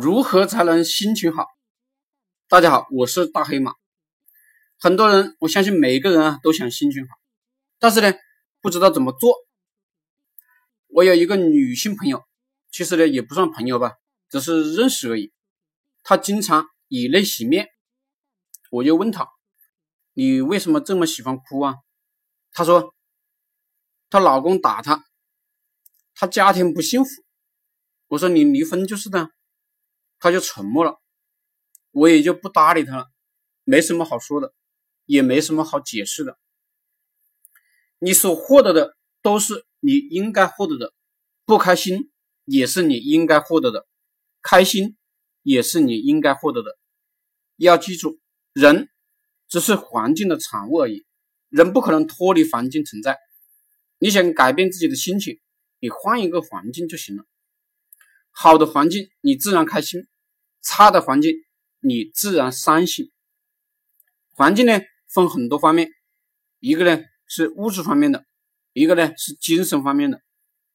如何才能心情好？大家好，我是大黑马。很多人，我相信每个人啊都想心情好，但是呢，不知道怎么做。我有一个女性朋友，其实呢也不算朋友吧，只是认识而已。她经常以泪洗面，我就问她：“你为什么这么喜欢哭啊？”她说：“她老公打她，她家庭不幸福。”我说：“你离婚就是的。”他就沉默了，我也就不搭理他了，没什么好说的，也没什么好解释的。你所获得的都是你应该获得的，不开心也是你应该获得的，开心也是你应该获得的。要记住，人只是环境的产物而已，人不可能脱离环境存在。你想改变自己的心情，你换一个环境就行了。好的环境，你自然开心；差的环境，你自然伤心。环境呢，分很多方面，一个呢是物质方面的，一个呢是精神方面的，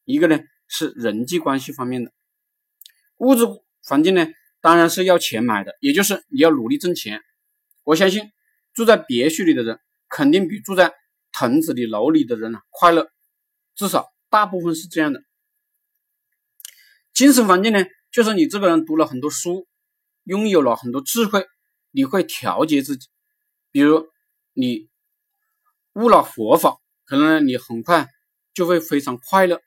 一个呢是人际关系方面的。物质环境呢，当然是要钱买的，也就是你要努力挣钱。我相信住在别墅里的人，肯定比住在藤子里楼里的人啊快乐，至少大部分是这样的。精神环境呢，就是你这个人读了很多书，拥有了很多智慧，你会调节自己。比如你悟了佛法，可能你很快就会非常快乐。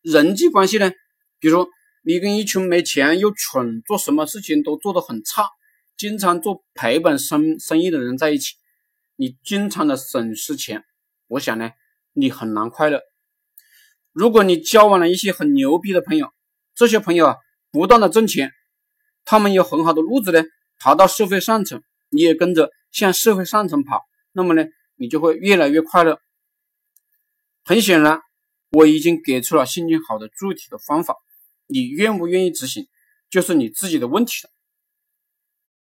人际关系呢，比如你跟一群没钱又蠢，做什么事情都做得很差，经常做赔本生生意的人在一起，你经常的损失钱，我想呢你很难快乐。如果你交往了一些很牛逼的朋友，这些朋友啊，不断的挣钱，他们有很好的路子呢，爬到社会上层，你也跟着向社会上层跑，那么呢，你就会越来越快乐。很显然，我已经给出了心情好的具体的方法，你愿不愿意执行，就是你自己的问题了。